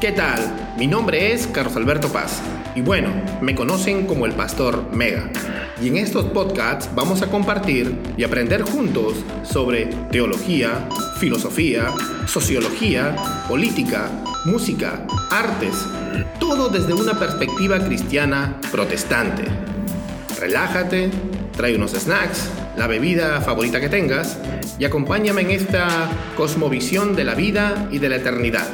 ¿Qué tal? Mi nombre es Carlos Alberto Paz y bueno, me conocen como el Pastor Mega. Y en estos podcasts vamos a compartir y aprender juntos sobre teología, filosofía, sociología, política, música, artes, todo desde una perspectiva cristiana protestante. Relájate, trae unos snacks, la bebida favorita que tengas y acompáñame en esta cosmovisión de la vida y de la eternidad.